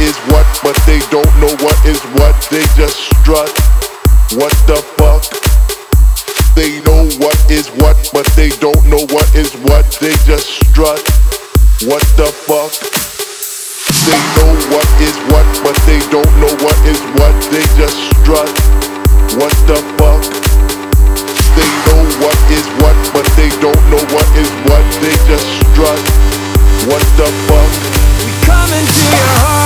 is what, but they don't know what is what. They just strut. What the fuck? They know what is what, but they don't know what is what. They just strut. What the fuck? They know what is what, but they don't know what is what. They just strut. What the fuck? They know what is what, but they don't know what is what. They just strut. What the fuck? We come into your heart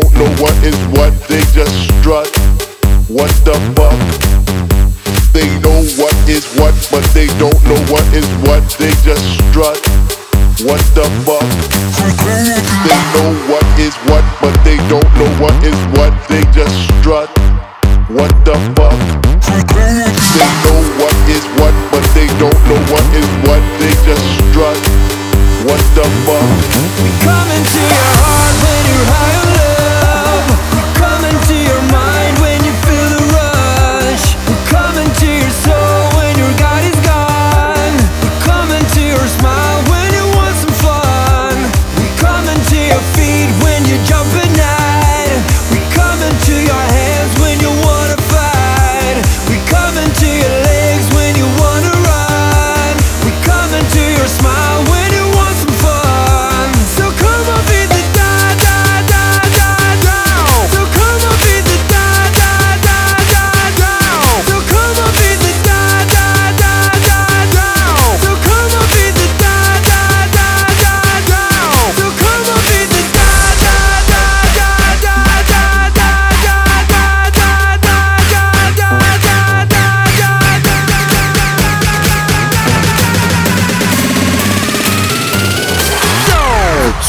don't know what is what. They just strut. What the fuck? They know what is what, but they don't know what is what. They just strut. What the fuck? They know what is what, but they don't know what is what. They just strut. What the fuck? They know what is what, but they don't know what is what. They just strut. What the fuck? We come into your heart when you're high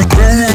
again.